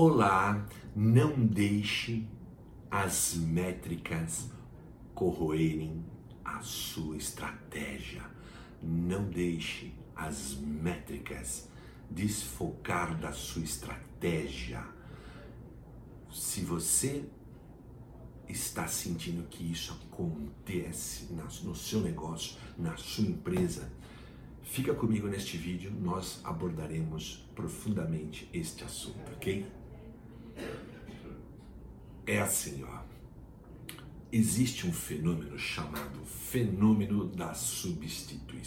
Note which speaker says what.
Speaker 1: Olá, não deixe as métricas corroerem a sua estratégia. Não deixe as métricas desfocar da sua estratégia. Se você está sentindo que isso acontece no seu negócio, na sua empresa, fica comigo neste vídeo, nós abordaremos profundamente este assunto, ok? É assim, ó. Existe um fenômeno chamado fenômeno da substituição